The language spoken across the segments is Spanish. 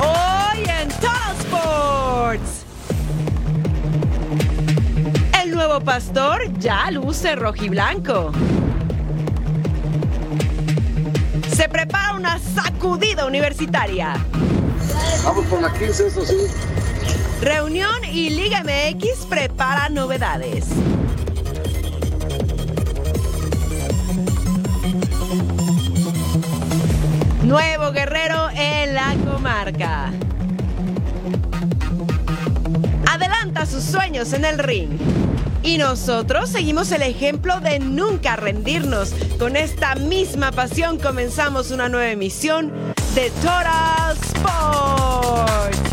Hoy en Total Sports. El nuevo pastor ya luce rojiblanco. Se prepara una sacudida universitaria. Vamos por la 15, eso sí. Reunión y Liga MX prepara novedades. Nuevo guerrero en la comarca. Adelanta sus sueños en el ring. Y nosotros seguimos el ejemplo de nunca rendirnos. Con esta misma pasión comenzamos una nueva emisión de Total Sports.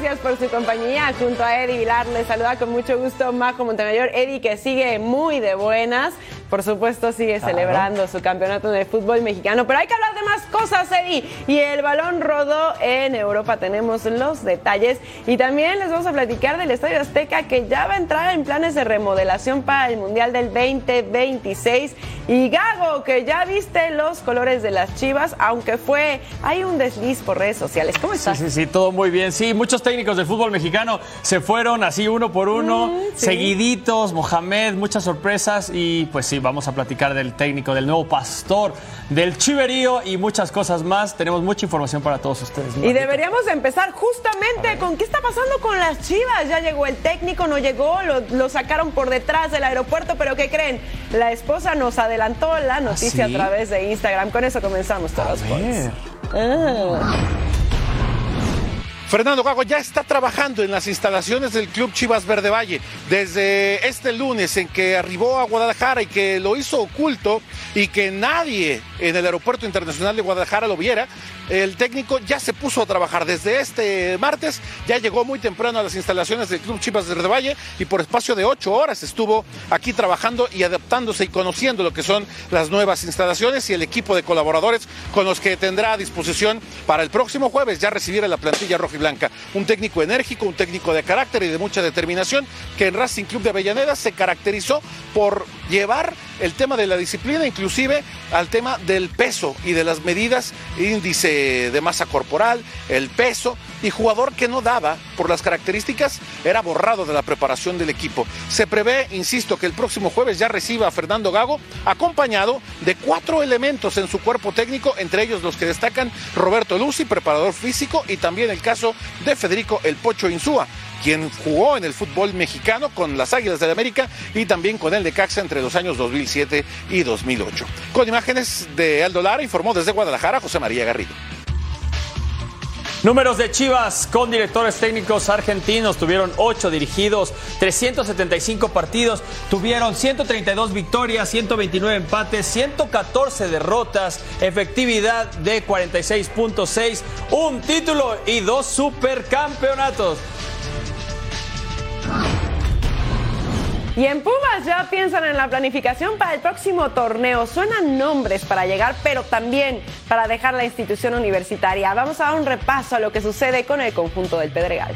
Gracias por su compañía. Junto a Eddie Vilar les saluda con mucho gusto Majo Montemayor. Eddie que sigue muy de buenas. Por supuesto sigue celebrando su campeonato de fútbol mexicano. Pero hay que hablar de más cosas, Eddie. Y el balón rodó en Europa. Tenemos los detalles. Y también les vamos a platicar del Estadio Azteca que ya va a entrar en planes de remodelación para el Mundial del 2026. Y Gago, que ya viste los colores de las chivas, aunque fue, hay un desliz por redes sociales. ¿Cómo Sí, estás? sí, sí, todo muy bien. Sí, muchos técnicos del fútbol mexicano se fueron así uno por uno, Mm, sí. seguiditos, Mohamed, muchas sorpresas y pues sí, vamos a platicar del técnico, del nuevo pastor, del chiverío y muchas cosas más. Tenemos mucha información para todos ustedes. Y deberíamos empezar justamente con qué está pasando con las Chivas. Ya llegó el técnico, no llegó, lo, lo sacaron por detrás del aeropuerto, pero ¿qué creen? La esposa nos adelantó la noticia sí? a través de Instagram. Con eso comenzamos todos. A ver. Fernando Gago ya está trabajando en las instalaciones del Club Chivas Verde Valle desde este lunes en que arribó a Guadalajara y que lo hizo oculto y que nadie en el Aeropuerto Internacional de Guadalajara lo viera. El técnico ya se puso a trabajar desde este martes, ya llegó muy temprano a las instalaciones del Club Chivas Verde Valle y por espacio de ocho horas estuvo aquí trabajando y adaptándose y conociendo lo que son las nuevas instalaciones y el equipo de colaboradores con los que tendrá a disposición para el próximo jueves ya recibir a la plantilla roja y blanca. Un técnico enérgico, un técnico de carácter y de mucha determinación que en Racing Club de Avellaneda se caracterizó por llevar el tema de la disciplina, inclusive al tema del peso y de las medidas, índice de masa corporal, el peso, y jugador que no daba por las características era borrado de la preparación del equipo. Se prevé, insisto, que el próximo jueves ya reciba a Fernando Gago, acompañado de cuatro elementos en su cuerpo técnico, entre ellos los que destacan Roberto Luci, preparador físico, y también el caso de Federico El Pocho Insúa quien jugó en el fútbol mexicano con las Águilas del América y también con el de Caxa entre los años 2007 y 2008. Con imágenes de Aldo Lara, informó desde Guadalajara José María Garrido. Números de Chivas con directores técnicos argentinos. Tuvieron 8 dirigidos, 375 partidos. Tuvieron 132 victorias, 129 empates, 114 derrotas, efectividad de 46.6, un título y dos supercampeonatos. Y en Pumas ya piensan en la planificación para el próximo torneo. Suenan nombres para llegar, pero también para dejar la institución universitaria. Vamos a dar un repaso a lo que sucede con el conjunto del Pedregal.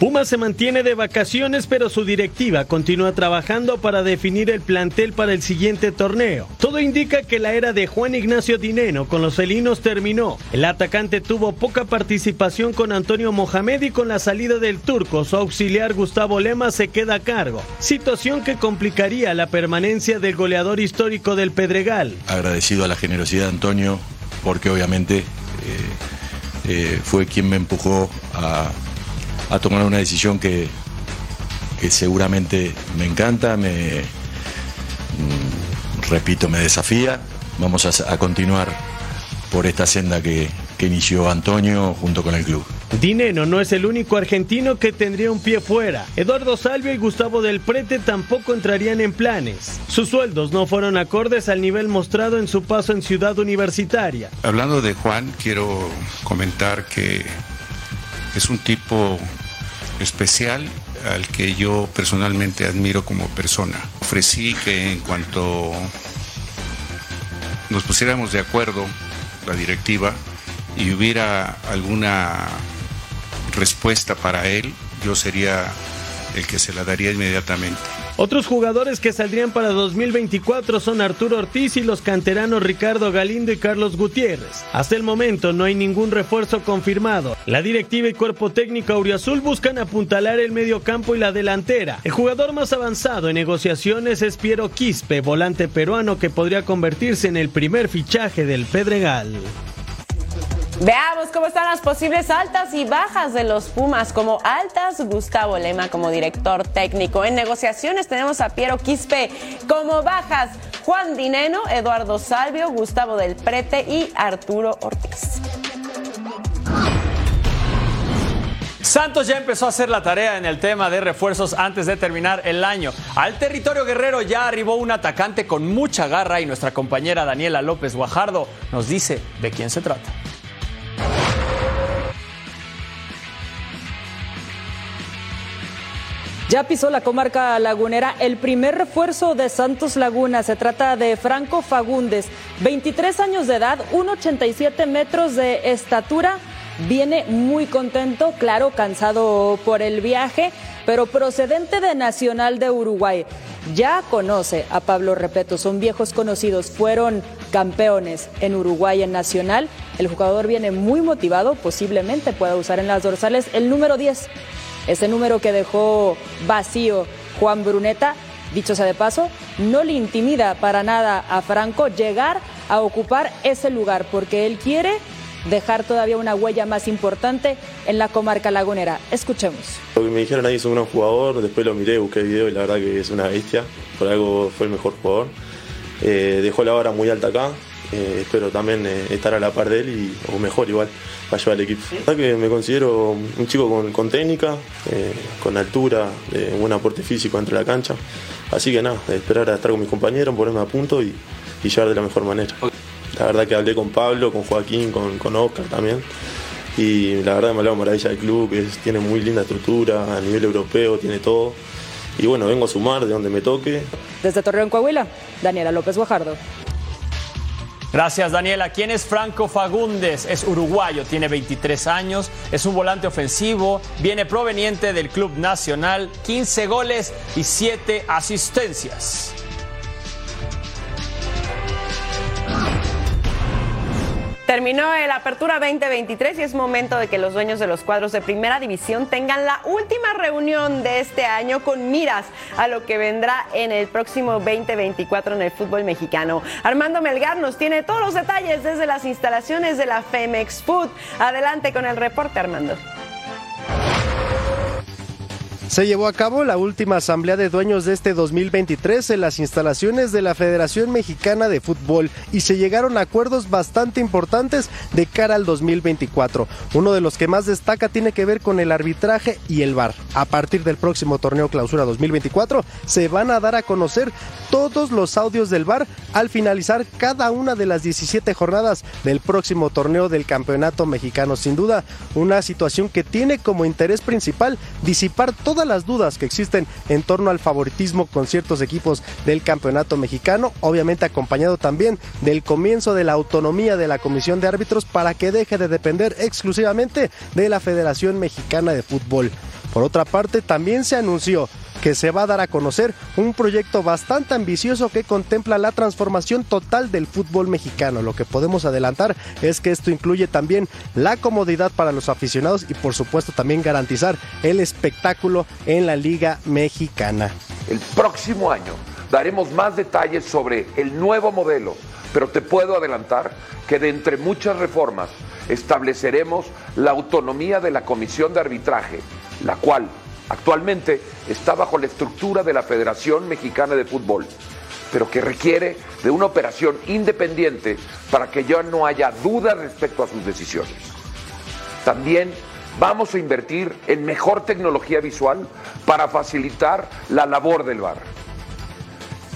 Pumas se mantiene de vacaciones, pero su directiva continúa trabajando para definir el plantel para el siguiente torneo. Todo indica que la era de Juan Ignacio Dineno con los felinos terminó. El atacante tuvo poca participación con Antonio Mohamed y con la salida del turco, su auxiliar Gustavo Lema se queda a cargo. Situación que complicaría la permanencia del goleador histórico del Pedregal. Agradecido a la generosidad de Antonio, porque obviamente eh, eh, fue quien me empujó a a tomar una decisión que, que seguramente me encanta, me, mm, repito, me desafía. Vamos a, a continuar por esta senda que, que inició Antonio junto con el club. Dineno no es el único argentino que tendría un pie fuera. Eduardo Salvio y Gustavo del Prete tampoco entrarían en planes. Sus sueldos no fueron acordes al nivel mostrado en su paso en Ciudad Universitaria. Hablando de Juan, quiero comentar que es un tipo especial al que yo personalmente admiro como persona. Ofrecí que en cuanto nos pusiéramos de acuerdo, la directiva, y hubiera alguna respuesta para él, yo sería el que se la daría inmediatamente. Otros jugadores que saldrían para 2024 son Arturo Ortiz y los canteranos Ricardo Galindo y Carlos Gutiérrez. Hasta el momento no hay ningún refuerzo confirmado. La directiva y cuerpo técnico auriazul buscan apuntalar el medio campo y la delantera. El jugador más avanzado en negociaciones es Piero Quispe, volante peruano que podría convertirse en el primer fichaje del Pedregal. Veamos cómo están las posibles altas y bajas de los Pumas. Como altas, Gustavo Lema como director técnico. En negociaciones tenemos a Piero Quispe. Como bajas, Juan Dineno, Eduardo Salvio, Gustavo del Prete y Arturo Ortiz. Santos ya empezó a hacer la tarea en el tema de refuerzos antes de terminar el año. Al territorio guerrero ya arribó un atacante con mucha garra y nuestra compañera Daniela López Guajardo nos dice de quién se trata. Ya pisó la comarca lagunera el primer refuerzo de Santos Laguna. Se trata de Franco Fagundes, 23 años de edad, 1,87 metros de estatura. Viene muy contento, claro, cansado por el viaje, pero procedente de Nacional de Uruguay. Ya conoce a Pablo Repeto, son viejos conocidos, fueron campeones en Uruguay en Nacional. El jugador viene muy motivado, posiblemente pueda usar en las dorsales el número 10 ese número que dejó vacío Juan Bruneta, dicho sea de paso, no le intimida para nada a Franco llegar a ocupar ese lugar, porque él quiere dejar todavía una huella más importante en la comarca lagunera. Escuchemos. Lo que me dijeron ahí es un gran jugador, después lo miré, busqué el video y la verdad que es una bestia, por algo fue el mejor jugador. Eh, dejó la vara muy alta acá, eh, espero también eh, estar a la par de él y, o mejor igual para llevar al equipo. La que me considero un chico con, técnica, eh, con altura, buen aporte físico entre la cancha. Así que nada, esperar a estar con mis compañeros, ponerme a punto y, llevar de la mejor manera. La verdad que hablé con Pablo, con Joaquín, con, con Oscar también. Y la verdad me hablaba maravilla del club, que tiene muy linda estructura, a nivel europeo, tiene todo. Y bueno, vengo a sumar de donde me toque. Desde Torreón, Coahuila, Daniela López Guajardo. Gracias, Daniela. ¿Quién es Franco Fagundes? Es uruguayo, tiene 23 años, es un volante ofensivo, viene proveniente del Club Nacional, 15 goles y 7 asistencias. Terminó el Apertura 2023 y es momento de que los dueños de los cuadros de Primera División tengan la última reunión de este año con miras a lo que vendrá en el próximo 2024 en el fútbol mexicano. Armando Melgar nos tiene todos los detalles desde las instalaciones de la Femex Food. Adelante con el reporte, Armando. Se llevó a cabo la última asamblea de dueños de este 2023 en las instalaciones de la Federación Mexicana de Fútbol y se llegaron a acuerdos bastante importantes de cara al 2024. Uno de los que más destaca tiene que ver con el arbitraje y el VAR. A partir del próximo torneo Clausura 2024 se van a dar a conocer todos los audios del VAR al finalizar cada una de las 17 jornadas del próximo torneo del Campeonato Mexicano. Sin duda, una situación que tiene como interés principal disipar toda las dudas que existen en torno al favoritismo con ciertos equipos del campeonato mexicano, obviamente acompañado también del comienzo de la autonomía de la Comisión de Árbitros para que deje de depender exclusivamente de la Federación Mexicana de Fútbol. Por otra parte, también se anunció que se va a dar a conocer un proyecto bastante ambicioso que contempla la transformación total del fútbol mexicano. Lo que podemos adelantar es que esto incluye también la comodidad para los aficionados y por supuesto también garantizar el espectáculo en la Liga Mexicana. El próximo año daremos más detalles sobre el nuevo modelo, pero te puedo adelantar que de entre muchas reformas estableceremos la autonomía de la Comisión de Arbitraje, la cual Actualmente está bajo la estructura de la Federación Mexicana de Fútbol, pero que requiere de una operación independiente para que ya no haya duda respecto a sus decisiones. También vamos a invertir en mejor tecnología visual para facilitar la labor del VAR.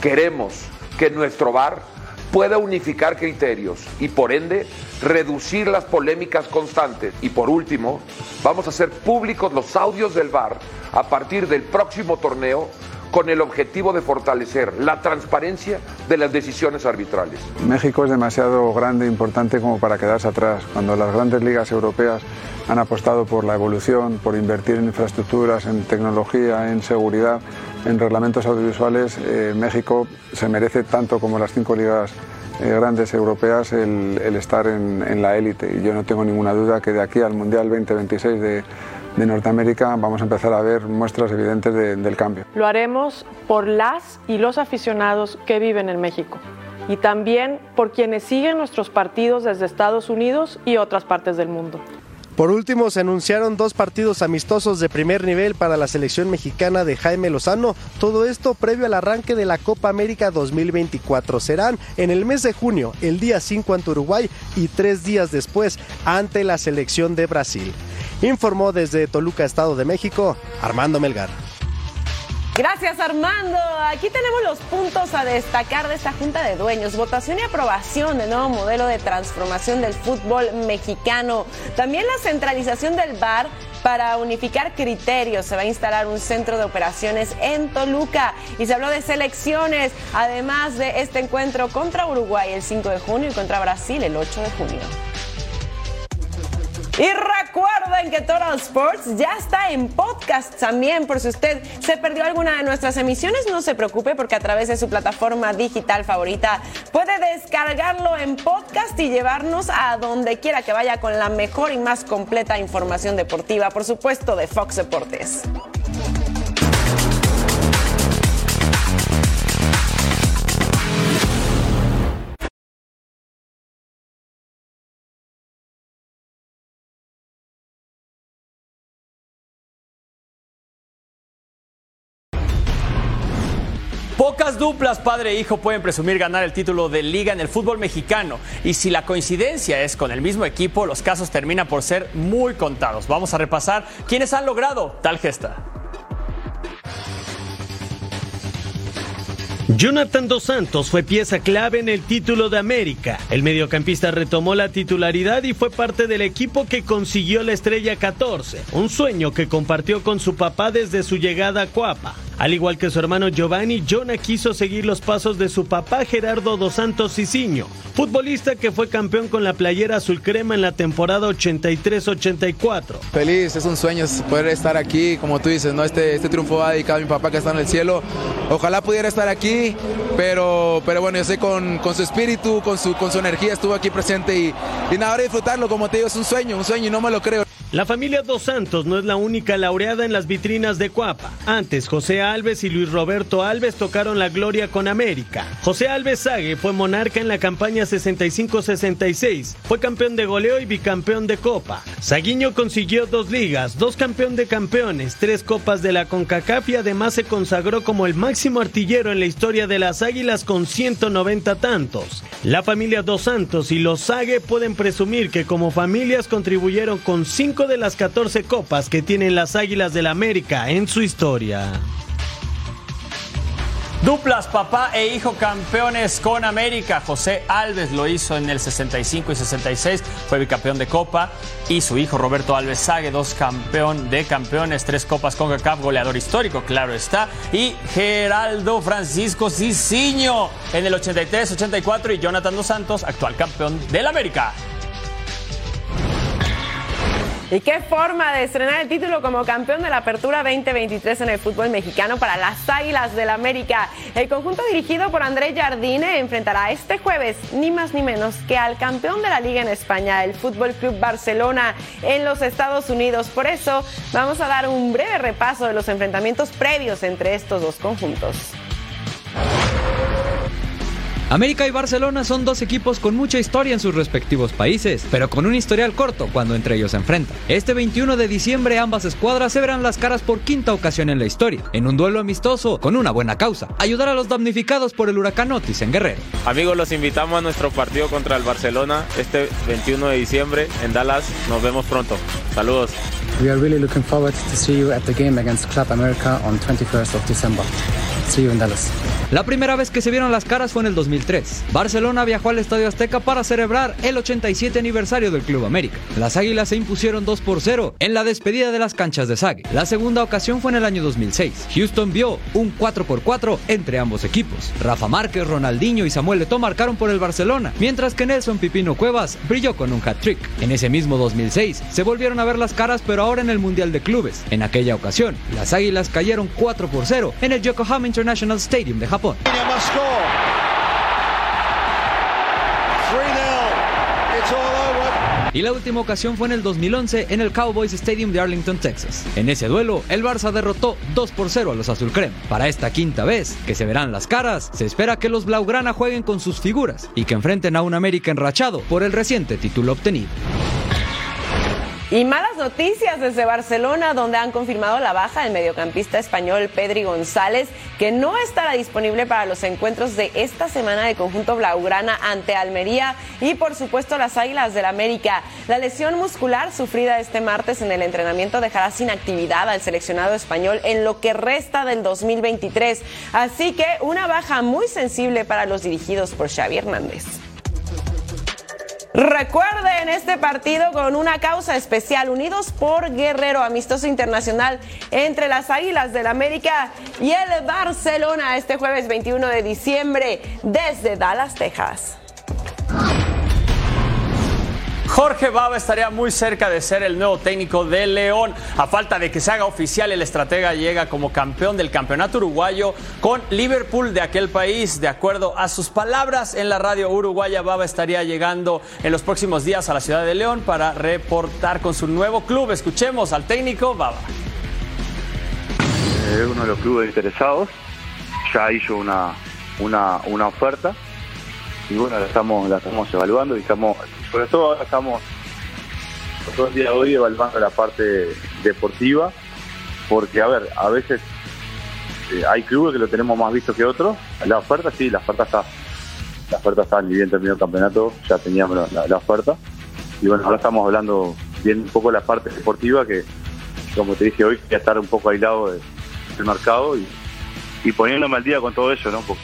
Queremos que nuestro VAR pueda unificar criterios y por ende reducir las polémicas constantes. Y por último, vamos a hacer públicos los audios del VAR a partir del próximo torneo con el objetivo de fortalecer la transparencia de las decisiones arbitrales. México es demasiado grande e importante como para quedarse atrás. Cuando las grandes ligas europeas han apostado por la evolución, por invertir en infraestructuras, en tecnología, en seguridad, en reglamentos audiovisuales, eh, México se merece tanto como las cinco ligas eh, grandes europeas el, estar en, la élite. Y yo no tengo ninguna duda que de aquí al Mundial 2026 de, Norteamérica vamos a empezar a ver muestras evidentes del cambio. Lo haremos por las y los aficionados que viven en México y también por quienes siguen nuestros partidos desde Estados Unidos y otras partes del mundo. Por último, se anunciaron dos partidos amistosos de primer nivel para la selección mexicana de Jaime Lozano. Todo esto previo al arranque de la Copa América 2024. Serán en el mes de junio, el día 5 ante Uruguay y tres días después ante la selección de Brasil. Informó desde Toluca, Estado de México, Armando Melgar. Gracias Armando. Aquí tenemos los puntos a destacar de esta Junta de Dueños. Votación y aprobación del nuevo modelo de transformación del fútbol mexicano. También la centralización del VAR para unificar criterios. Se va a instalar un centro de operaciones en Toluca y se habló de selecciones, además de este encuentro contra Uruguay el 5 de junio y contra Brasil el 8 de junio. Y recuerden que Total Sports ya está en podcast también, por si usted se perdió alguna de nuestras emisiones, no se preocupe porque a través de su plataforma digital favorita puede descargarlo en podcast y llevarnos a donde quiera que vaya con la mejor y más completa información deportiva, por supuesto, de Fox Deportes. Duplas padre e hijo pueden presumir ganar el título de liga en el fútbol mexicano y si la coincidencia es con el mismo equipo, los casos terminan por ser muy contados. Vamos a repasar quiénes han logrado tal gesta. Jonathan Dos Santos fue pieza clave en el título de América. El mediocampista retomó la titularidad y fue parte del equipo que consiguió la estrella 14, un sueño que compartió con su papá desde su llegada a Cuapa. Al igual que su hermano Giovanni, Jonah quiso seguir los pasos de su papá Gerardo Dos Santos Ciciño, futbolista que fue campeón con la playera azul crema en la temporada 83-84. Feliz, es un sueño poder estar aquí, como tú dices, ¿no? Este, este triunfo va dedicado a mi papá que está en el cielo. Ojalá pudiera estar aquí, pero, pero bueno, yo sé con, con su espíritu, con su, con su energía estuvo aquí presente y, y nada, ahora disfrutarlo, como te digo, es un sueño, un sueño y no me lo creo. La familia Dos Santos no es la única laureada en las vitrinas de Cuapa. Antes, José Alves y Luis Roberto Alves tocaron la gloria con América. José Alves Sague fue monarca en la campaña 65-66. Fue campeón de goleo y bicampeón de Copa. Saguiño consiguió dos ligas, dos campeón de campeones, tres copas de la CONCACAF y además se consagró como el máximo artillero en la historia de las Águilas con 190 tantos. La familia Dos Santos y los Sague pueden presumir que como familias contribuyeron con cinco de las 14 copas que tienen las Águilas del América en su historia. Duplas, papá e hijo campeones con América. José Alves lo hizo en el 65 y 66, fue bicampeón de Copa. Y su hijo Roberto Alves Sague, dos campeón de campeones, tres copas con CACAF, goleador histórico, claro está. Y Geraldo Francisco Cicinho en el 83, 84 y Jonathan Dos Santos, actual campeón del América. Y qué forma de estrenar el título como campeón de la Apertura 2023 en el fútbol mexicano para las Águilas del América. El conjunto dirigido por André Jardine enfrentará este jueves ni más ni menos que al campeón de la liga en España, el Fútbol Club Barcelona en los Estados Unidos. Por eso vamos a dar un breve repaso de los enfrentamientos previos entre estos dos conjuntos. América y Barcelona son dos equipos con mucha historia en sus respectivos países, pero con un historial corto cuando entre ellos se enfrentan. Este 21 de diciembre ambas escuadras se verán las caras por quinta ocasión en la historia, en un duelo amistoso con una buena causa, ayudar a los damnificados por el huracán Otis en Guerrero. Amigos, los invitamos a nuestro partido contra el Barcelona este 21 de diciembre en Dallas. Nos vemos pronto. Saludos. We are really looking forward to see you at the game against Club America on 21st of December. Sí, en Dallas. La primera vez que se vieron las caras fue en el 2003. Barcelona viajó al Estadio Azteca para celebrar el 87 aniversario del Club América. Las Águilas se impusieron 2 por 0 en la despedida de las canchas de Sague. La segunda ocasión fue en el año 2006. Houston vio un 4 por 4 entre ambos equipos. Rafa Márquez, Ronaldinho y Samuel Eto'o marcaron por el Barcelona, mientras que Nelson Pipino Cuevas brilló con un hat-trick. En ese mismo 2006 se volvieron a ver las caras, pero ahora en el Mundial de Clubes. En aquella ocasión, las Águilas cayeron 4 por 0 en el Yokohama International Stadium de Japón. Y la última ocasión fue en el 2011 en el Cowboys Stadium de Arlington, Texas. En ese duelo, el Barça derrotó 2 por 0 a los Azul Crema. Para esta quinta vez que se verán las caras, se espera que los Blaugrana jueguen con sus figuras y que enfrenten a un América enrachado por el reciente título obtenido. Y malas noticias desde Barcelona, donde han confirmado la baja del mediocampista español Pedri González, que no estará disponible para los encuentros de esta semana de conjunto Blaugrana ante Almería y por supuesto las Águilas del América. La lesión muscular sufrida este martes en el entrenamiento dejará sin actividad al seleccionado español en lo que resta del 2023. Así que una baja muy sensible para los dirigidos por Xavi Hernández. Recuerden este partido con una causa especial, Unidos por Guerrero, amistoso internacional entre las Águilas del América y el Barcelona este jueves 21 de diciembre desde Dallas, Texas. Jorge Baba estaría muy cerca de ser el nuevo técnico de León. A falta de que se haga oficial, el estratega llega como campeón del campeonato uruguayo con Liverpool de aquel país. De acuerdo a sus palabras en la radio uruguaya, Baba estaría llegando en los próximos días a la ciudad de León para reportar con su nuevo club. Escuchemos al técnico Baba. Es uno de los clubes interesados. Ya hizo una, una, una oferta y bueno, la estamos, la estamos evaluando y estamos, sobre todo ahora estamos todo el día de hoy evaluando la parte deportiva, porque a ver, a veces eh, hay clubes que lo tenemos más visto que otros. La oferta sí, la oferta está, la oferta está ni bien terminó el campeonato, ya teníamos la, la oferta. Y bueno, ahora estamos hablando bien un poco de la parte deportiva que, como te dije hoy, quería estar un poco aislado de- del mercado y, y poniéndome al día con todo eso, ¿no? Porque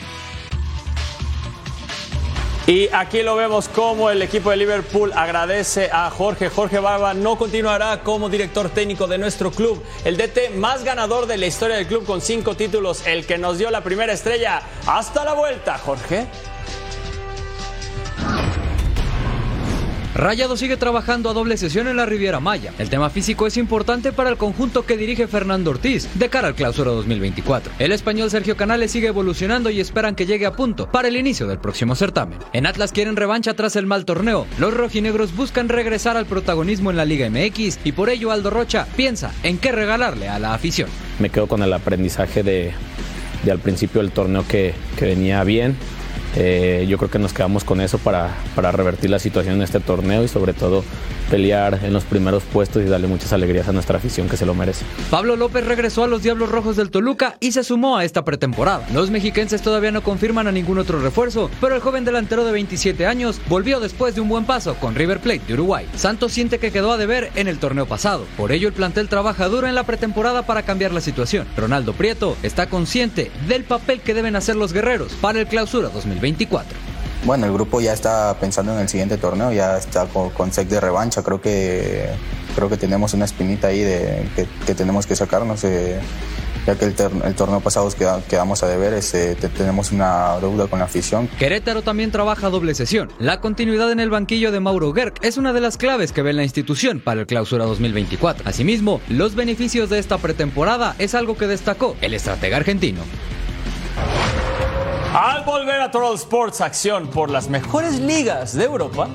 Y aquí lo vemos como el equipo de Liverpool agradece a Jorge. Jorge Barba no continuará como director técnico de nuestro club. El DT más ganador de la historia del club con cinco títulos, el que nos dio la primera estrella. Hasta la vuelta, Jorge. Rayado sigue trabajando a doble sesión en la Riviera Maya. El tema físico es importante para el conjunto que dirige Fernando Ortiz de cara al clausura 2024. El español Sergio Canales sigue evolucionando y esperan que llegue a punto para el inicio del próximo certamen. En Atlas quieren revancha tras el mal torneo. Los rojinegros buscan regresar al protagonismo en la Liga MX y por ello Aldo Rocha piensa en qué regalarle a la afición. me quedo con el aprendizaje de, de al principio del torneo que, que venía bien. Eh, yo creo que nos quedamos con eso para, para revertir la situación en este torneo y sobre todo pelear en los primeros puestos y darle muchas alegrías a nuestra afición que se lo merece. Pablo López regresó a los Diablos Rojos del Toluca y se sumó a esta pretemporada. Los mexiquenses todavía no confirman a ningún otro refuerzo, pero el joven delantero de 27 años volvió después de un buen paso con River Plate de Uruguay. Santos siente que quedó a deber en el torneo pasado, por ello el plantel trabaja duro en la pretemporada para cambiar la situación. Ronaldo Prieto está consciente del papel que deben hacer los guerreros para el clausura 2024. Bueno, el grupo ya está pensando en el siguiente torneo, ya está con, con sec de revancha. Creo que creo que tenemos una espinita ahí de que, que tenemos que sacarnos. eh, ya que el, el torneo pasado queda- quedamos a deber, te- tenemos una deuda con la afición. Querétaro también trabaja doble sesión. La continuidad en el banquillo de Mauro Gerg es una de las claves que ve la institución para el clausura 2024. Asimismo, los beneficios de esta pretemporada es algo que destacó el estratega argentino. Al volver a Total Sports Acción por las mejores ligas de Europa.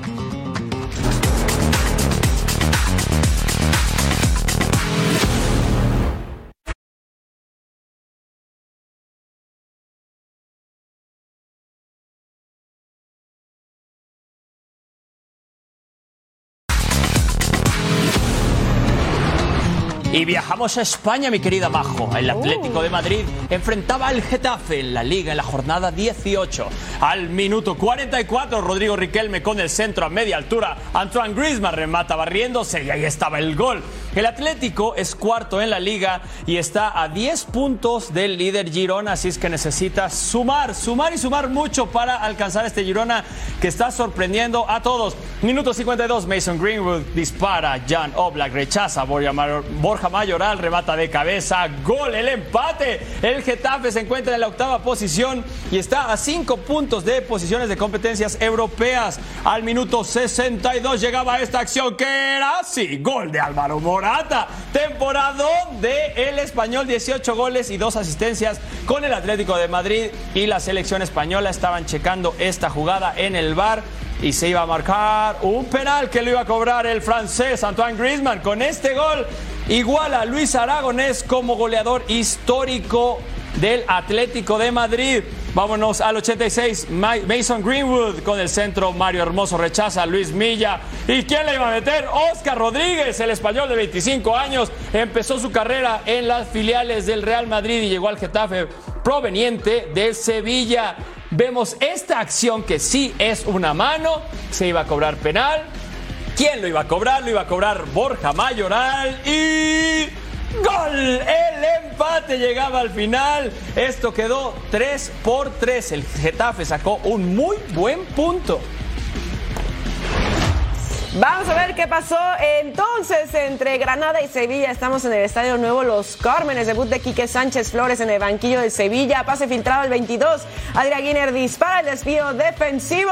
Y viajamos a España, mi querida Majo. El Atlético de Madrid enfrentaba al Getafe en la Liga en la jornada 18. Al minuto 44, Rodrigo Riquelme con el centro a media altura. Antoine Griezmann remata barriéndose y ahí estaba el gol El Atlético es cuarto en la liga y está a 10 puntos del líder Girona, así es que necesita sumar, sumar y sumar mucho para alcanzar este Girona que está sorprendiendo a todos. Minuto 52, Mason Greenwood dispara, Jan Oblak rechaza, Borja Mayoral remata de cabeza, gol, el empate. El Getafe se encuentra en la octava posición y está a 5 puntos de posiciones de competencias europeas. Al minuto 62 llegaba esta acción que era, sí, gol de Álvaro Morata. Temporada de el español, 18 goles y 2 asistencias con el Atlético de Madrid y la selección española estaban checando esta jugada en el bar y se iba a marcar un penal que lo iba a cobrar el francés Antoine Griezmann. Con este gol iguala a Luis Aragonés como goleador histórico del Atlético de Madrid. Vámonos al 86, Mason Greenwood con el centro, Mario Hermoso rechaza a Luis Milla. ¿Y quién le iba a meter? Oscar Rodríguez, el español de 25 años, empezó su carrera en las filiales del Real Madrid y llegó al Getafe proveniente de Sevilla. Vemos esta acción que sí es una mano, se iba a cobrar penal. ¿Quién lo iba a cobrar? Lo iba a cobrar Borja Mayoral y ¡Gol! El empate llegaba al final. Esto quedó 3 por 3. El Getafe sacó un muy buen punto. Vamos a ver qué pasó entonces entre Granada y Sevilla. Estamos en el Estadio Nuevo Los Cármenes. Debut de Quique Sánchez Flores en el banquillo de Sevilla. Pase filtrado el 22. Adrián Guiner dispara el desvío defensivo.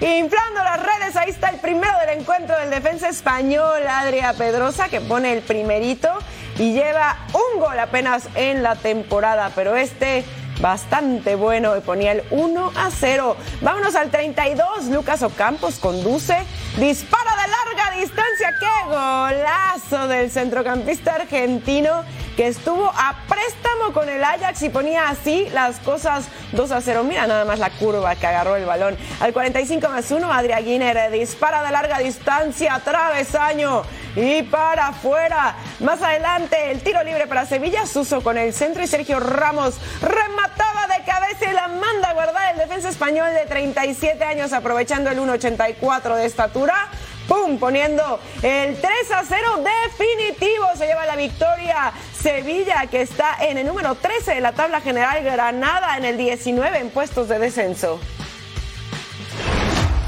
Inflando las redes. Ahí está el primero del encuentro del defensa español, Adrián Pedrosa, que pone el primerito y lleva un gol apenas en la temporada. Pero este bastante bueno y ponía el 1 a 0. Vámonos al 32. Lucas Ocampos conduce, dispara de larga distancia. ¡Qué golazo del centrocampista argentino! que estuvo a préstamo con el Ajax y ponía así las cosas 2 a 0. Mira nada más la curva que agarró el balón. Al 45 más 1, Adria Guiner dispara de larga distancia, travesaño y para afuera. Más adelante, el tiro libre para Sevilla, Suso con el centro y Sergio Ramos remataba de cabeza y la manda a guardar el defensa español de 37 años, aprovechando el 1.84 de estatura. ¡Pum! Poniendo el 3 a 0 definitivo. Se lleva la victoria Sevilla, que está en el número 13 de la tabla general. Granada en el 19 en puestos de descenso.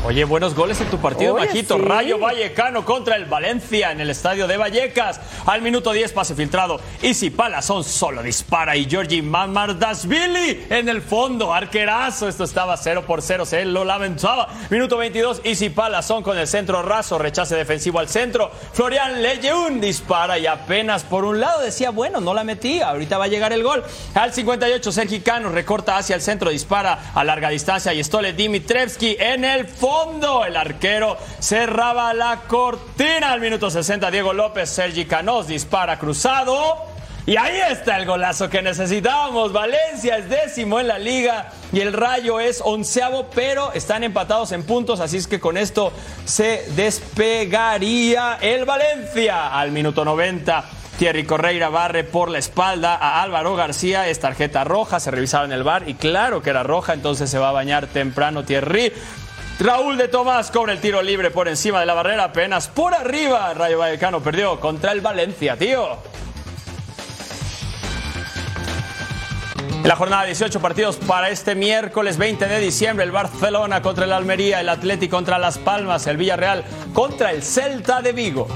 Oye, buenos goles en tu partido, Majito. Rayo Vallecano contra el Valencia en el estadio de Vallecas. Al minuto 10, pase filtrado. Easy Palazón solo dispara y Georgi Mamardashvili en el fondo. Arquerazo. Esto estaba 0 por 0. Se lo lamentaba. Minuto 22, Easy Palazón con el centro raso. Rechace defensivo al centro. Florian Lejeun dispara y apenas por un lado decía, bueno, no la metí. Ahorita va a llegar el gol. Al 58, Sergi Cano recorta hacia el centro. Dispara a larga distancia y Stole Dimitrevski en el fondo el arquero cerraba la cortina al minuto 60. Diego López, Sergi Canós dispara cruzado. Y ahí está el golazo que necesitábamos. Valencia es décimo en la liga y el Rayo es onceavo, pero están empatados en puntos, así es que con esto se despegaría el Valencia al minuto 90. Thierry Correira barre por la espalda a Álvaro García, es tarjeta roja, se revisaba en el bar y claro que era roja, entonces se va a bañar temprano Thierry. Raúl de Tomás cobra el tiro libre por encima de la barrera, apenas por arriba. Rayo Vallecano perdió contra el Valencia, tío. En la jornada 18 partidos para este miércoles 20 de diciembre, el Barcelona contra el Almería, el Atlético contra Las Palmas, el Villarreal contra el Celta de Vigo.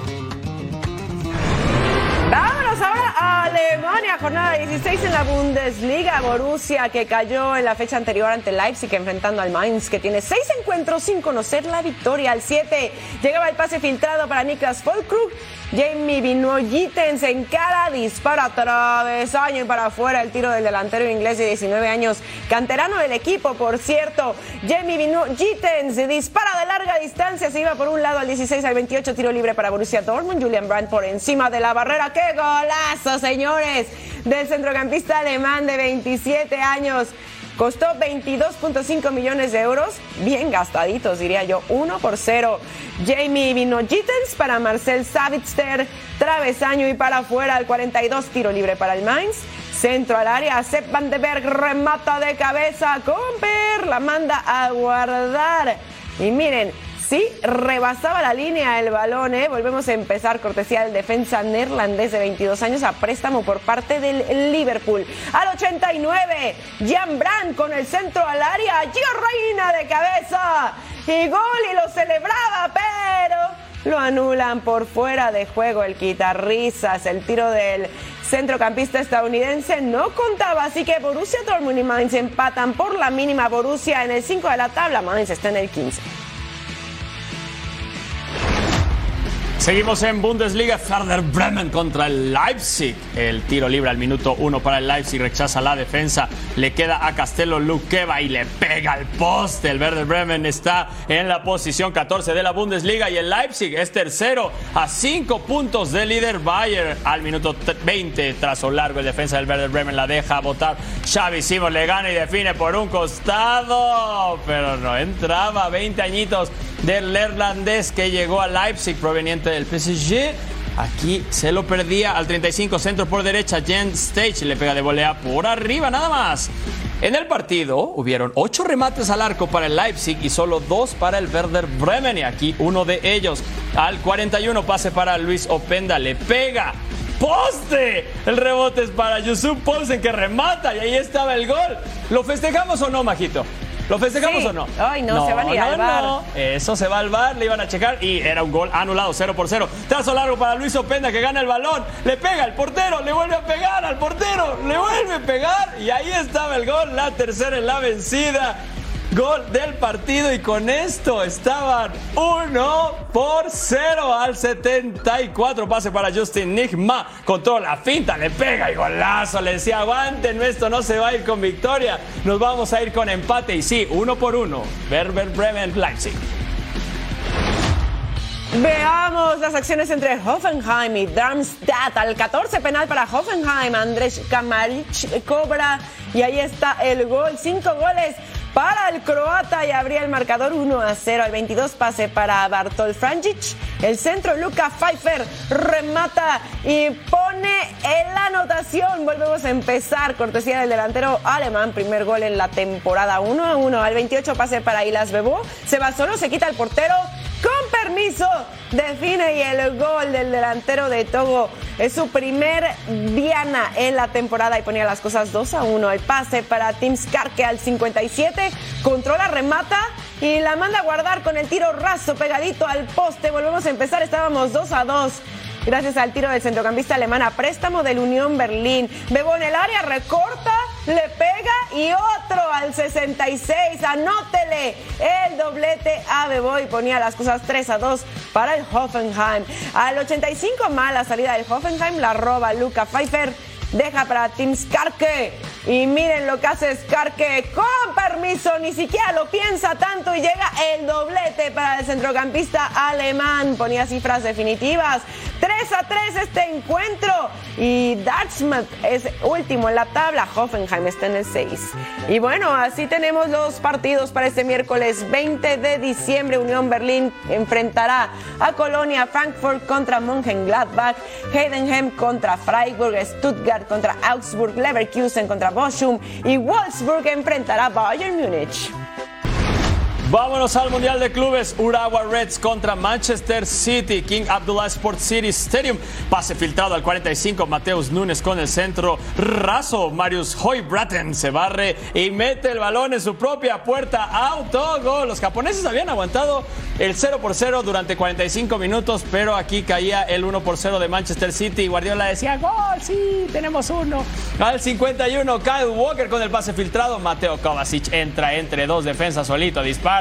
Alemania, jornada 16 en la Bundesliga. Borussia que cayó en la fecha anterior ante Leipzig enfrentando al Mainz que tiene seis encuentros sin conocer la victoria. Al 7 llegaba el pase filtrado para Niklas Volkrug Jamie Vino Gittens en cara, dispara travesaño y para afuera el tiro del delantero inglés de 19 años, canterano del equipo, por cierto. Jamie Vino Gittens dispara de larga distancia, se iba por un lado al 16 al 28, tiro libre para Borussia Dortmund. Julian Brandt por encima de la barrera. ¡Qué golazo, señores! Del centrocampista alemán de 27 años. Costó 22.5 millones de euros, bien gastaditos diría yo, 1 por 0. Jamie vino Gittens para Marcel Savitzer, travesaño y para afuera al 42, tiro libre para el Mainz. Centro al área, Sepp Van de Berg remata de cabeza, Comper la manda a guardar. Y miren, Sí, rebasaba la línea el balón, ¿eh? Volvemos a empezar cortesía del defensa neerlandés de 22 años a préstamo por parte del Liverpool. Al 89, Jan Brand con el centro al área, Gio Reina de cabeza y gol y lo celebraba, pero lo anulan por fuera de juego el quitarrisas, el tiro del centrocampista estadounidense no contaba, así que Borussia Dortmund y Mainz empatan por la mínima Borussia en el 5 de la tabla, Mainz está en el 15. Seguimos en Bundesliga, Werder Bremen contra el Leipzig. El tiro libre al minuto uno para el Leipzig, rechaza la defensa, le queda a Castelo Luqueva y le pega al poste. El Werder Bremen está en la posición 14 de la Bundesliga y el Leipzig es tercero a cinco puntos del líder Bayern. Al minuto 20, trazo largo, el defensa del Werder Bremen la deja botar. Xavi Simons le gana y define por un costado, pero no entraba. 20 añitos del neerlandés que llegó a Leipzig proveniente del PSG. Aquí se lo perdía al 35 centro por derecha. Jens Stage le pega de volea por arriba nada más. En el partido hubieron ocho remates al arco para el Leipzig y solo dos para el Werder Bremen. Y aquí uno de ellos al 41 pase para Luis Openda. Le pega. ¡Poste! El rebote es para Yusuf Paulsen que remata y ahí estaba el gol. ¿Lo festejamos o no, Majito? ¿Lo festejamos o no? Ay, no, se van a ir al bar. no. Eso se va al bar, le iban a checar y era un gol anulado, 0 por 0. Trazo largo para Luis Openda que gana el balón, le pega al portero, le vuelve a pegar al portero, le vuelve a pegar y ahí estaba el gol, la tercera en la vencida. Gol del partido y con esto estaban 1 por 0 al 74. Pase para Justin Nigma con toda la finta, le pega y golazo. Le decía, aguanten, esto no se va a ir con victoria. Nos vamos a ir con empate y sí, uno por uno. Werder Bremen, Leipzig. Veamos las acciones entre Hoffenheim y Darmstadt. Al 14 penal para Hoffenheim. Andrés Kamaric cobra y ahí está el gol. Cinco goles para el croata y abría el marcador 1 a 0 al 22 pase para Bartol Franjic. El centro Luca Pfeiffer remata y pone en la anotación. Volvemos a empezar. Cortesía del delantero alemán. Primer gol en la temporada 1 a 1 al 28 pase para Ilas Bebó. Se va solo, se quita el portero. Con permiso, define y el gol del delantero de Togo es su primer diana en la temporada y ponía las cosas 2 a 1. El pase para Tim Skarke al 57, controla, remata y la manda a guardar con el tiro raso pegadito al poste. Volvemos a empezar, estábamos 2 a 2 gracias al tiro del centrocampista alemán a préstamo del Unión Berlín. Bebo en el área, recorta, le pega y otro al 66. Anótele el doblete a Bebo y ponía las cosas 3 a 2 para el Hoffenheim. Al 85 mala salida del Hoffenheim, la roba Luca Pfeiffer. Deja para Tim Skarke. Y miren lo que hace Skarke con permiso. Ni siquiera lo piensa tanto y llega el doblete para el centrocampista alemán. Ponía cifras definitivas. 3 a 3 este encuentro. Y Dartmouth es último en la tabla. Hoffenheim está en el 6. Y bueno, así tenemos los partidos para este miércoles 20 de diciembre. Unión Berlín enfrentará a Colonia, Frankfurt contra Mönchengladbach, Heidenheim contra Freiburg, Stuttgart contra Augsburg, Leverkusen contra Bochum y Wolfsburg enfrentará a Bayern Múnich. Vámonos al Mundial de Clubes. Urawa Reds contra Manchester City. King Abdullah Sports City Stadium. Pase filtrado al 45. Mateus Nunes con el centro raso. Marius Hoybraten se barre y mete el balón en su propia puerta. Autogol. Los japoneses habían aguantado el 0 por 0 durante 45 minutos, pero aquí caía el 1 por 0 de Manchester City. Guardiola decía: Gol, sí, tenemos uno. Al 51, Kyle Walker con el pase filtrado. Mateo Kovacic entra entre dos defensas solito. Dispara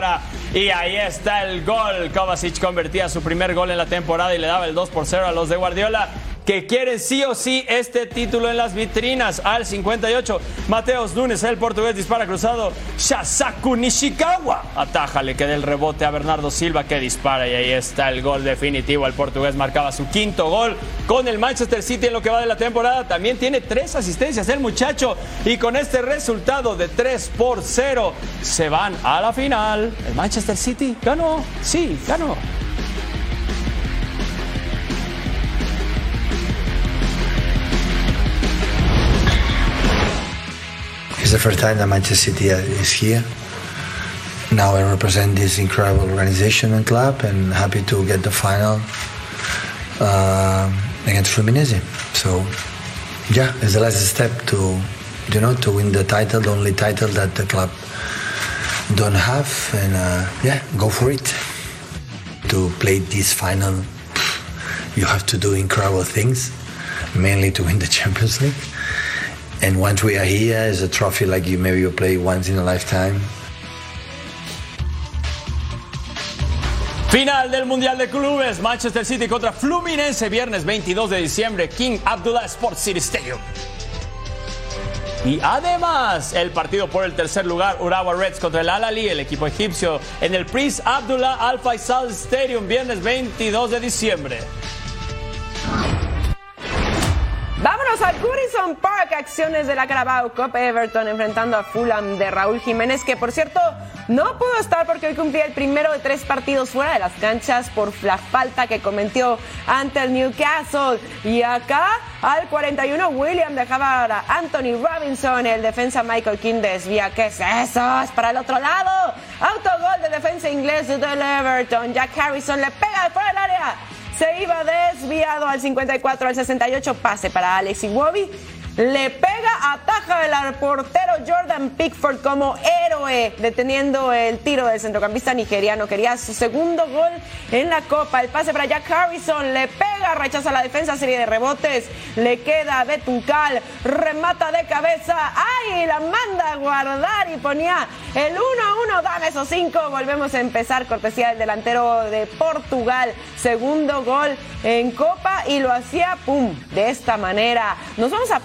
y ahí está el gol. Kovacic convertía su primer gol en la temporada y le daba el 2 por 0 a los de Guardiola que quieren sí o sí este título en las vitrinas. Al 58, Mateos Nunes, el portugués, dispara cruzado. Shasaku Nishikawa ataja, le queda el rebote a Bernardo Silva que dispara y ahí está el gol definitivo. El portugués marcaba su quinto gol con el Manchester City en lo que va de la temporada. También tiene tres asistencias el muchacho y con este resultado de 3 por 0 se van a la final. El Manchester City ganó, sí, ganó. The first time that Manchester City is here. now I represent this incredible organization and club, and happy to get the final uh, against Fluminense. So, yeah, it's the last step to, you know, to win the title, the only title that the club don't have, and uh, yeah, go for it. To play this final, you have to do incredible things, mainly to win the Champions League. And once we are here, it's a trophy like you maybe you play once in a lifetime. Final del Mundial de Clubes, Manchester City contra Fluminense, viernes 22 de diciembre, King Abdullah Sports City Stadium. Y además, el partido por el tercer lugar, Urawa Reds contra el Al-Ali, el equipo egipcio, en el Prince Abdullah Al Faisal Stadium, viernes 22 de diciembre. Goodison Park, acciones de la Carabao Cup Everton enfrentando a Fulham de Raúl Jiménez, que por cierto no pudo estar porque hoy cumplía el primero de tres partidos fuera de las canchas por la falta que cometió ante el Newcastle. Y acá al 41 William dejaba a Anthony Robinson, el defensa Michael King desvía. ¿Qué es eso? Es para el otro lado. Autogol de defensa inglés del Everton. Jack Harrison le pega fuera del área se iba desviado al 54, al 68, pase para Alex Iwobi. Le pega, ataja el portero Jordan Pickford como héroe, deteniendo el tiro del centrocampista nigeriano. Quería su segundo gol en la Copa. El pase para Jack Harrison, le pega, rechaza la defensa, serie de rebotes. Le queda Betuncal, remata de cabeza. ¡Ay! La manda a guardar y ponía el 1 a 1. Dame esos cinco. Volvemos a empezar. Cortesía del delantero de Portugal. Segundo gol en Copa y lo hacía, ¡pum! De esta manera. Nos vamos a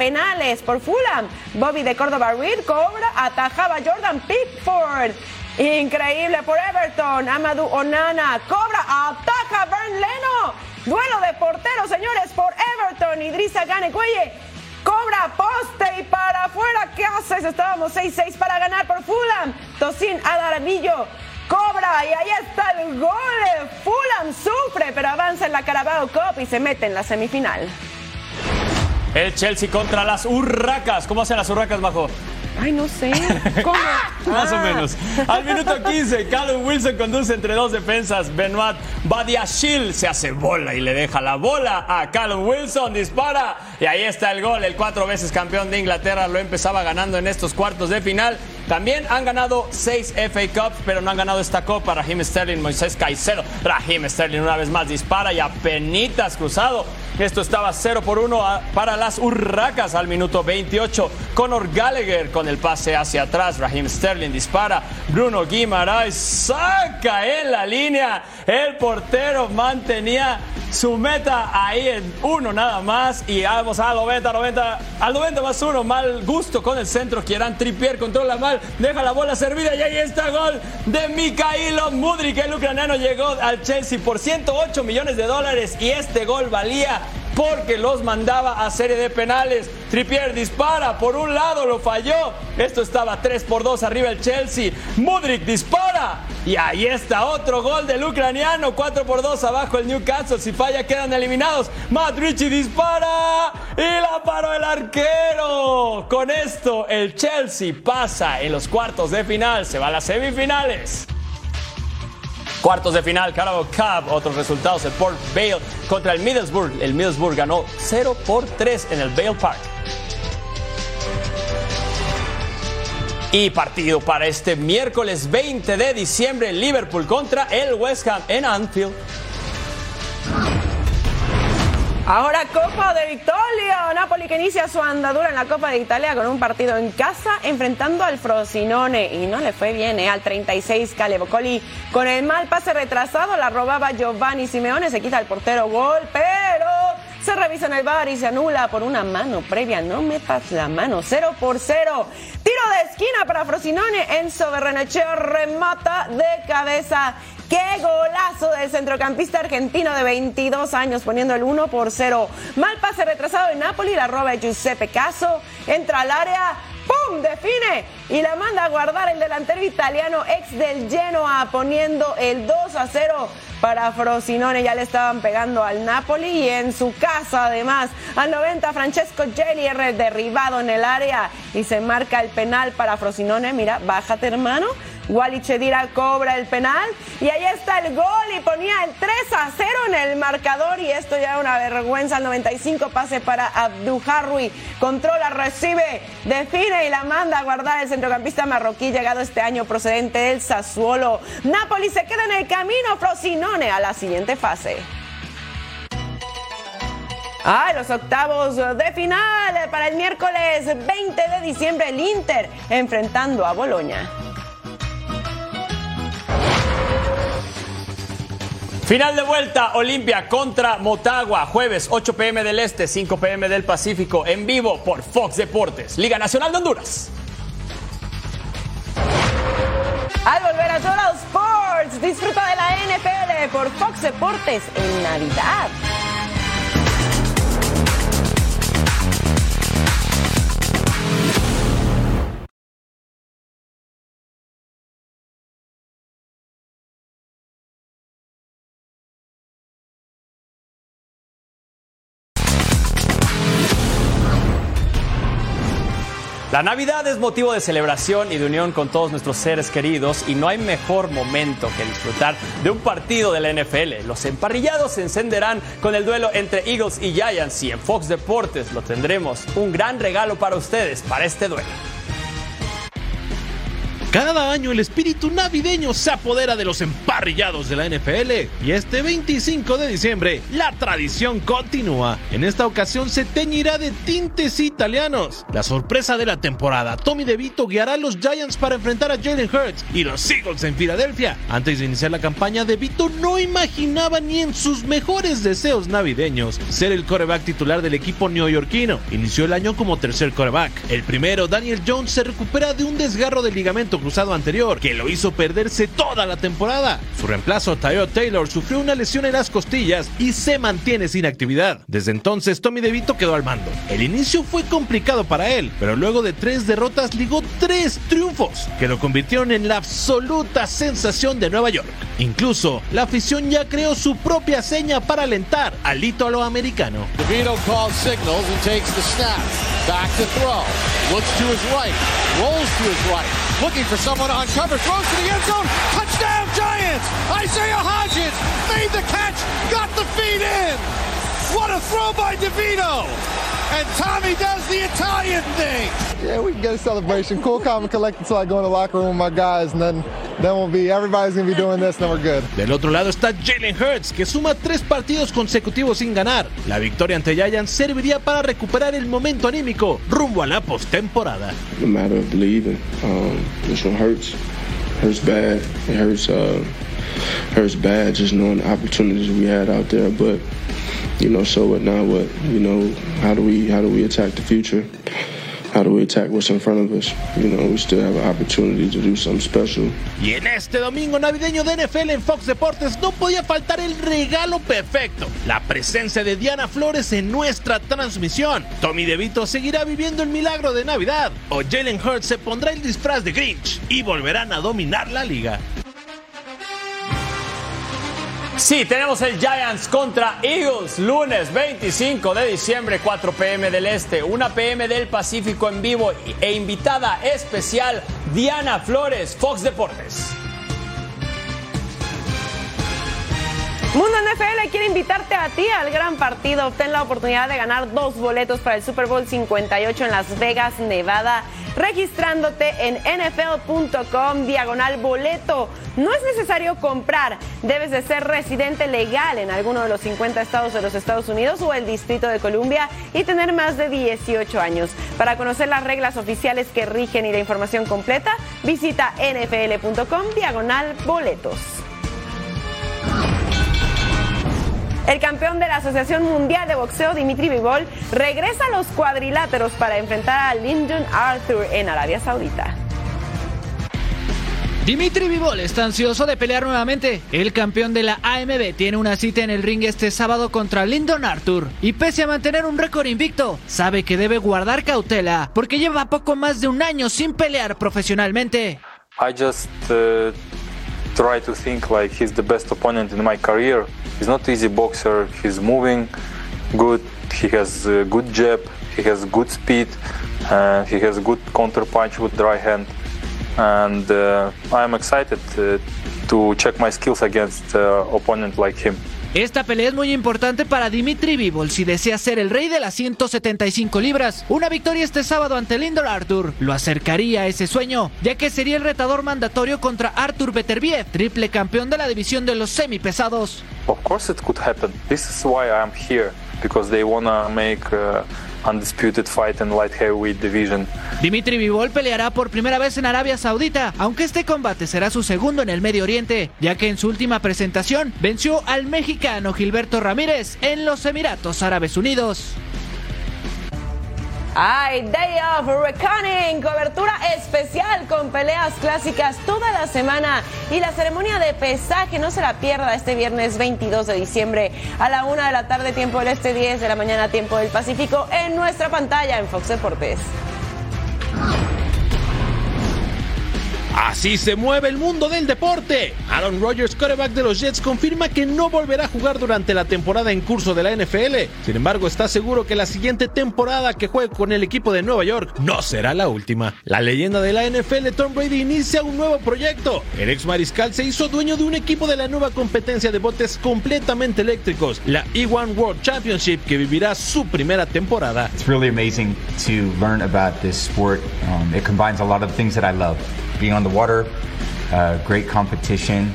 por Fulham. Bobby de Córdoba Reed cobra, atajaba Jordan Pickford. Increíble por Everton. Amadou Onana cobra, ataja Bern Leno. Duelo de porteros, señores, por Everton. Idrissa Gane Cuelle cobra poste y para afuera. ¿Qué haces? Estábamos 6-6 para ganar por Fulham. Tosin Adaramillo cobra y ahí está el gol. Fulham sufre, pero avanza en la Carabao Cup y se mete en la semifinal. El Chelsea contra las Urracas. ¿Cómo hacen las Urracas, Majo? Ay, no sé. ¿Cómo? Más o Ah. menos. Al minuto 15, Callum Wilson conduce entre dos defensas. Benoit Badiashil se hace bola y le deja la bola a Callum Wilson. Dispara y ahí está el gol. El cuatro veces campeón de Inglaterra lo empezaba ganando en estos cuartos de final. También han ganado seis FA Cups, pero no han ganado esta copa. Raheem Sterling, Moisés Caicedo. Raheem Sterling una vez más dispara y apenitas cruzado. Esto estaba 0 por 1 para las Urracas al minuto 28. Conor Gallagher con el pase hacia atrás. Raheem Sterling dispara. Bruno Guimaraes saca en la línea. El portero mantenía su meta ahí en uno nada más. Y vamos a 90, 90, al 90 más uno. Mal gusto con el centro. Kieran Trippier controla mal. Deja la bola servida y ahí está gol de Mikhailo Mudrik. El ucraniano llegó al Chelsea por 108 millones de dólares. Y este gol valía porque los mandaba a serie de penales. Trippier dispara, por un lado lo falló. Esto estaba 3 por 2 arriba el Chelsea. Mudrik dispara. Y ahí está otro gol del ucraniano. 4 por 2 abajo el Newcastle. Si falla quedan eliminados. Matt Ritchie dispara. Y la paró el arquero. Con esto el Chelsea pasa en los cuartos de final. Se va a las semifinales. Cuartos de final, Carabao Cup, otros resultados, el Port Vale contra el Middlesbrough. El Middlesbrough ganó 0 por 3 en el Vale Park. Y partido para este miércoles 20 de diciembre, Liverpool contra el West Ham en Anfield. Ahora Copa de Victoria. Napoli que inicia su andadura en la Copa de Italia con un partido en casa enfrentando al Frosinone. Y no le fue bien, ¿eh? Al 36 Calevocoli con el mal pase retrasado la robaba Giovanni Simeone. Se quita el portero gol, pero se revisa en el bar y se anula por una mano previa. No metas la mano. 0 por 0. Tiro de esquina para Frosinone. Enzo Berrenecheo remata de cabeza. ¡Qué golazo del centrocampista argentino de 22 años poniendo el 1 por 0! Mal pase retrasado de Napoli, la roba Giuseppe Caso, entra al área, ¡pum! Define y la manda a guardar el delantero italiano ex del Genoa poniendo el 2 a 0 para Frosinone. Ya le estaban pegando al Napoli y en su casa además. Al 90 Francesco Gellier derribado en el área y se marca el penal para Frosinone. Mira, bájate hermano. Wally Chedira cobra el penal y ahí está el gol y ponía el 3 a 0 en el marcador y esto ya era una vergüenza. El 95 pase para Abdu Harui. Controla, recibe, define y la manda a guardar el centrocampista marroquí llegado este año procedente del Sassuolo. Napoli se queda en el camino Frosinone a la siguiente fase. Ay, los octavos de final para el miércoles 20 de diciembre el Inter enfrentando a Boloña. Final de vuelta, Olimpia contra Motagua, jueves 8 pm del Este, 5 pm del Pacífico, en vivo por Fox Deportes, Liga Nacional de Honduras. Al volver a Total Sports, disfruta de la NFL por Fox Deportes en Navidad. La Navidad es motivo de celebración y de unión con todos nuestros seres queridos y no hay mejor momento que disfrutar de un partido de la NFL. Los emparrillados se encenderán con el duelo entre Eagles y Giants y en Fox Deportes lo tendremos. Un gran regalo para ustedes para este duelo. Cada año el espíritu navideño se apodera de los emparrillados de la NFL y este 25 de diciembre la tradición continúa. En esta ocasión se teñirá de tintes italianos. La sorpresa de la temporada, Tommy DeVito guiará a los Giants para enfrentar a Jalen Hurts y los Eagles en Filadelfia. Antes de iniciar la campaña, DeVito no imaginaba ni en sus mejores deseos navideños ser el coreback titular del equipo neoyorquino. Inició el año como tercer coreback. El primero, Daniel Jones, se recupera de un desgarro del ligamento cruzado anterior que lo hizo perderse toda la temporada. Su reemplazo, Tyrod Taylor, sufrió una lesión en las costillas y se mantiene sin actividad. Desde entonces, Tommy DeVito quedó al mando. El inicio fue complicado para él, pero luego de tres derrotas ligó tres triunfos que lo convirtieron en la absoluta sensación de Nueva York. Incluso, la afición ya creó su propia seña para alentar al ítalo americano. DeVito calls signals and takes the snap. Back to throw. For someone on cover. Throws to the end zone. Touchdown Giants! Isaiah Hodgins made the catch. Got the feed in. What a throw by DeVito! And Tommy does the Italian thing. Yeah, we can get a celebration. Cool, calm, and collect until I go in the locker room with my guys, and then then we'll be everybody's gonna be doing this, and then we're good. Del otro lado está Jalen Hurts, que suma tres partidos consecutivos sin ganar. La victoria ante Giants serviría para recuperar el momento anímico rumbo a la postemporada. A matter of believing. Um, this one hurts. Hurts bad. It hurts. Uh, hurts bad. Just knowing the opportunities we had out there, but so what now? What you know? How do we? How do we attack the future? How do we attack what's in front of us? You know, we still have an opportunity to do something special. Y en este domingo navideño de NFL en Fox Deportes no podía faltar el regalo perfecto, la presencia de Diana Flores en nuestra transmisión. Tommy DeVito seguirá viviendo el milagro de Navidad o Jalen Hurts se pondrá el disfraz de Grinch y volverán a dominar la liga. Sí, tenemos el Giants contra Eagles, lunes 25 de diciembre, 4 pm del Este, 1 pm del Pacífico en vivo e invitada especial Diana Flores, Fox Deportes. Mundo NFL quiere invitarte a ti al gran partido. Obtén la oportunidad de ganar dos boletos para el Super Bowl 58 en Las Vegas, Nevada, registrándote en nfl.com diagonal boleto. No es necesario comprar, debes de ser residente legal en alguno de los 50 estados de los Estados Unidos o el Distrito de Columbia y tener más de 18 años. Para conocer las reglas oficiales que rigen y la información completa, visita nfl.com diagonal boletos. El campeón de la Asociación Mundial de Boxeo, Dimitri Bivol, regresa a los cuadriláteros para enfrentar a Lyndon Arthur en Arabia Saudita. Dimitri Vivol está ansioso de pelear nuevamente. El campeón de la AMB tiene una cita en el ring este sábado contra Lyndon Arthur. Y pese a mantener un récord invicto, sabe que debe guardar cautela porque lleva poco más de un año sin pelear profesionalmente. I just uh, try to think like he's the best opponent in my career. He's not easy boxer. He's moving good. He has a good jab. He has good speed. And he has good counter punch with dry hand. and uh, I'm excited uh, to check my skills against uh, opponent like him. Esta pelea es muy importante para Dimitri Bivol si desea ser el rey de las 175 libras. Una victoria este sábado ante Lindor Arthur lo acercaría a ese sueño, ya que sería el retador mandatorio contra Arthur Beterbiev, triple campeón de la división de los semipesados. Of course, it could happen. This is why I'm here because they wanna make uh, undisputed fight in light heavyweight division. Dimitri Bivol peleará por primera vez en Arabia Saudita, aunque este combate será su segundo en el Medio Oriente, ya que en su última presentación venció al mexicano Gilberto Ramírez en los Emiratos Árabes Unidos. Ay, Day of Reckoning, cobertura especial con peleas clásicas toda la semana y la ceremonia de pesaje no se la pierda este viernes 22 de diciembre a la una de la tarde tiempo del este 10 de la mañana tiempo del Pacífico en nuestra pantalla en Fox Deportes. Así se mueve el mundo del deporte. Aaron Rodgers, quarterback de los Jets, confirma que no volverá a jugar durante la temporada en curso de la NFL. Sin embargo, está seguro que la siguiente temporada que juegue con el equipo de Nueva York no será la última. La leyenda de la NFL, Tom Brady, inicia un nuevo proyecto. El ex mariscal se hizo dueño de un equipo de la nueva competencia de botes completamente eléctricos, la E1 World Championship, que vivirá su primera temporada. It's really amazing to learn about this sport. Um, it combines a lot of things that I love being on the water, uh, great competition,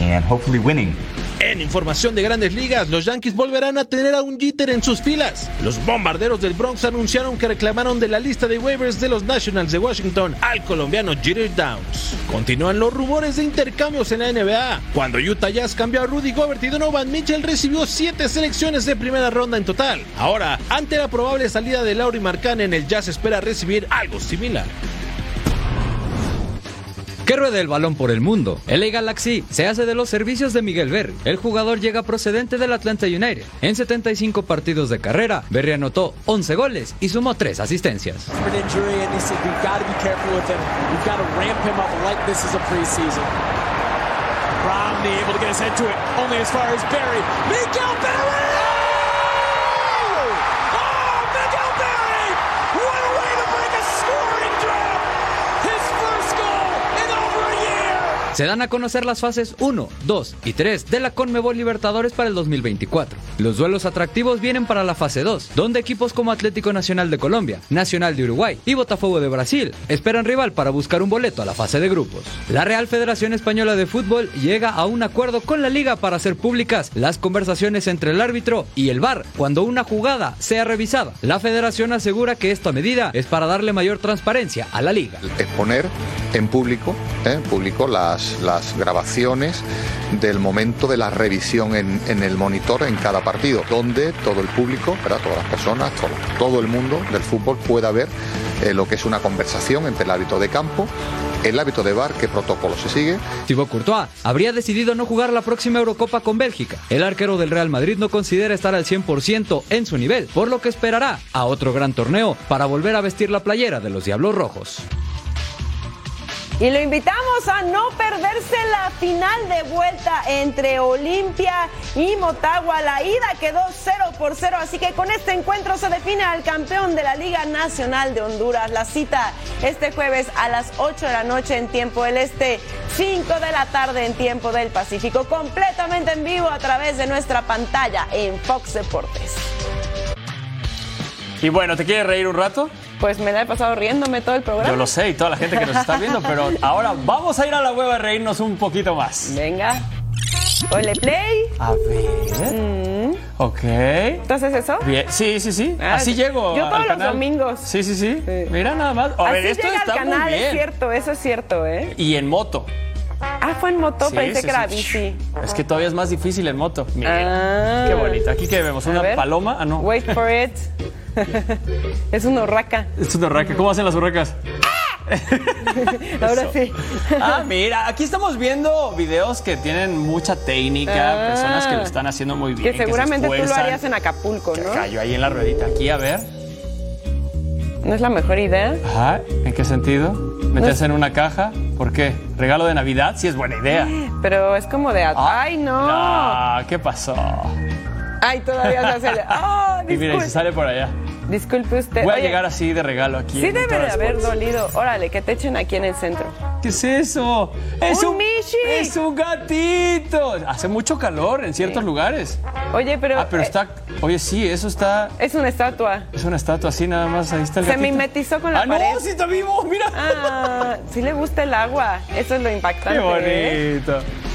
and hopefully winning. En información de grandes ligas, los Yankees volverán a tener a un Jeter en sus filas. Los bombarderos del Bronx anunciaron que reclamaron de la lista de waivers de los Nationals de Washington al colombiano Jeter Downs. Continúan los rumores de intercambios en la NBA. Cuando Utah Jazz cambió a Rudy Gobert y Donovan Mitchell recibió siete selecciones de primera ronda en total. Ahora, ante la probable salida de Lauri Markkanen, el Jazz espera recibir algo similar. Que ruede el balón por el mundo. LA Galaxy se hace de los servicios de Miguel Berry. El jugador llega procedente del Atlanta United. En 75 partidos de carrera, Berry anotó 11 goles y sumó 3 asistencias. an injury, and he said, We've got to be careful with him. We've got to ramp him up like this is a preseason. Romney able to get his head to it, only as far as Barry. Miguel Barry! Oh, Miguel Barry! What a way to break a scoring drought! His first goal in over a year! Se dan a conocer las fases 1, 2 y 3 de la Conmebol Libertadores para el 2024. Los duelos atractivos vienen para la fase 2, donde equipos como Atlético Nacional de Colombia, Nacional de Uruguay y Botafogo de Brasil esperan rival para buscar un boleto a la fase de grupos. La Real Federación Española de Fútbol llega a un acuerdo con la liga para hacer públicas las conversaciones entre el árbitro y el VAR cuando una jugada sea revisada. La federación asegura que esta medida es para darle mayor transparencia a la liga. exponer en público, ¿eh? en público las, las grabaciones del momento de la revisión en, el monitor en cada partido, donde todo el público, todas las personas, todo, el mundo del fútbol pueda ver eh, lo que es una conversación entre el árbitro de campo, el árbitro de bar, qué protocolo se sigue. Thibaut Courtois habría decidido no jugar la próxima Eurocopa con Bélgica. El arquero del Real Madrid no considera estar al 100% en su nivel, por lo que esperará a otro gran torneo para volver a vestir la playera de los Diablos Rojos. Y lo invitamos a no perderse la final de vuelta entre Olimpia y Motagua. La ida quedó 0 por 0, así que con este encuentro se define al campeón de la Liga Nacional de Honduras. La cita este jueves a las 8 de la noche en tiempo del Este, 5 de la tarde en tiempo del Pacífico, completamente en vivo a través de nuestra pantalla en Fox Deportes. Y bueno, ¿te quieres reír un rato? Pues me la he pasado riéndome todo el programa. Yo lo sé y toda la gente que nos está viendo, pero ahora vamos a ir a la hueva a reírnos un poquito más. Venga. Ole play. A ver. Mm. Ok. ¿Entonces eso? Bien. Sí, sí, sí. Ah, Así llego. Yo al todos los canal. domingos. Sí, sí, sí. Mira nada más. A ver, esto llega está al canal, muy es bien. cierto, eso es cierto, ¿eh? Y en moto. Ah, fue en moto, Sí, pensé sí, que era sí. bici. Es que todavía es más difícil en moto. Mira, Ah. qué bonito. Aquí que vemos una ver. paloma. Ah, no. Wait for it. es una urraca. Es una urraca. ¿Cómo hacen las urracas? Ahora sí. Ah, mira, aquí estamos viendo videos que tienen mucha técnica, Ah. personas que lo están haciendo muy bien. Que seguramente se tú lo harías en Acapulco, ¿no? Cayó ahí en la ruedita. Aquí, a ver. ¿No es la mejor idea? Ajá, ¿en qué sentido? ¿Meterse en una caja? ¿Por qué? ¿Regalo de Navidad? Sí, es buena idea. Pero es como de... ¡Ay, no! Ah, ¿qué pasó? ¡Ay, todavía se hace... de- ¡Ah, Y mira, y se sale por allá. Disculpe usted. Voy a Oye, llegar así de regalo aquí. Sí debe de haber dolido. Órale, que te echen aquí en el centro. ¿Qué es eso? Es ¡Un Mishi! Es un gatito. Hace mucho calor en ciertos lugares. Oye, pero. Ah, pero eh, está. Oye, sí, eso está. Es una estatua. Es una estatua así, nada más. Ahí está el Se gatito. mimetizó con la ah, pared. no, sí está vivo, mira. Ah, sí le gusta el agua. Eso es lo impactante. Qué ¿eh?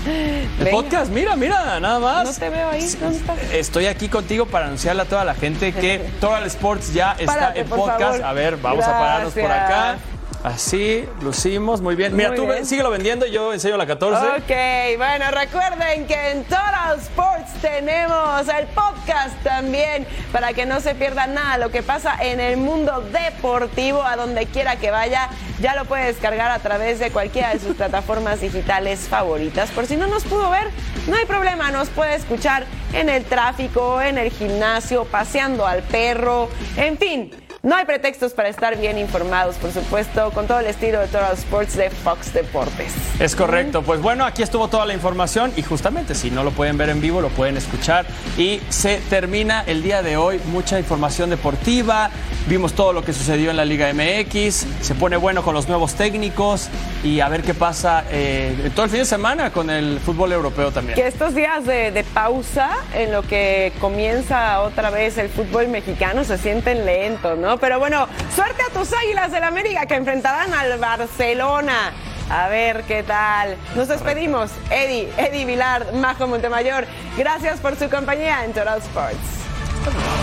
El Venga. podcast, mira, mira, nada más. No te veo ahí. ¿Dónde estás? Estoy aquí contigo para anunciarle a toda la gente que Total Sports ya está Párate, en podcast. favor. A ver, vamos a pararnos por acá. Así, lucimos, muy bien. Mira, Muy tú bien. ven, síguelo vendiendo y yo enseño la 14. Ok, bueno, recuerden que en Total Sports tenemos el podcast también para que no se pierda nada lo que pasa en el mundo deportivo, a donde quiera que vaya. Ya lo puede descargar a través de cualquiera de sus plataformas digitales favoritas. Por si no nos pudo ver, no hay problema, nos puede escuchar en el tráfico, en el gimnasio, paseando al perro, en fin. No hay pretextos para estar bien informados, por supuesto, con todo el estilo de Total Sports de Fox Deportes. Es correcto, pues bueno, aquí estuvo toda la información y justamente si no lo pueden ver en vivo, lo pueden escuchar. Y se termina el día de hoy, mucha información deportiva, vimos todo lo que sucedió en la Liga MX, se pone bueno con los nuevos técnicos y a ver qué pasa eh, todo el fin de semana con el fútbol europeo también. Que estos días de, de pausa, en lo que comienza otra vez el fútbol mexicano, se sienten lentos, ¿no? Pero bueno, suerte a tus águilas del América que enfrentarán al Barcelona. A ver qué tal. Nos despedimos. Eddie, Eddie Vilar, Majo Montemayor. Gracias por su compañía en Total Sports.